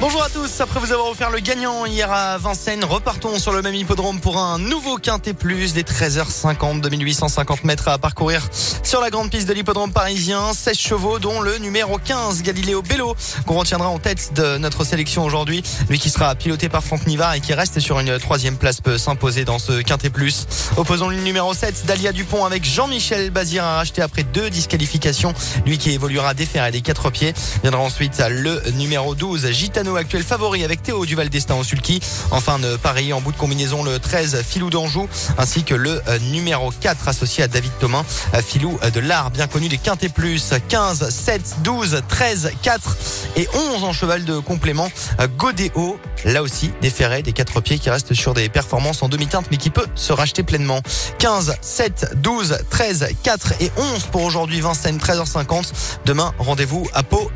Bonjour à tous, après vous avoir offert le gagnant hier à Vincennes, repartons sur le même hippodrome pour un nouveau quintet plus des 13h50, 2850 mètres à parcourir sur la grande piste de l'hippodrome parisien, 16 chevaux dont le numéro 15 Galileo Bello qu'on retiendra en tête de notre sélection aujourd'hui, lui qui sera piloté par Franck Nivard et qui reste sur une troisième place peut s'imposer dans ce quintet plus. Opposons le numéro 7 Dalia Dupont avec Jean-Michel Bazir à racheter après deux disqualifications, lui qui évoluera déféré des quatre pieds. Viendra ensuite le numéro 12 Gitano actuel favori avec Théo Duval d'Estaing au sulky. Enfin, de pareil en bout de combinaison le 13 Filou d'Anjou ainsi que le euh, numéro 4 associé à David Thomas, euh, Filou euh, de l'art bien connu des Quintet Plus 15, 7, 12, 13, 4 et 11 en cheval de complément. Godéo, là aussi des ferrets, des quatre pieds qui restent sur des performances en demi-teinte mais qui peut se racheter pleinement. 15, 7, 12, 13, 4 et 11 pour aujourd'hui Vincennes 13h50. Demain, rendez-vous à Pau.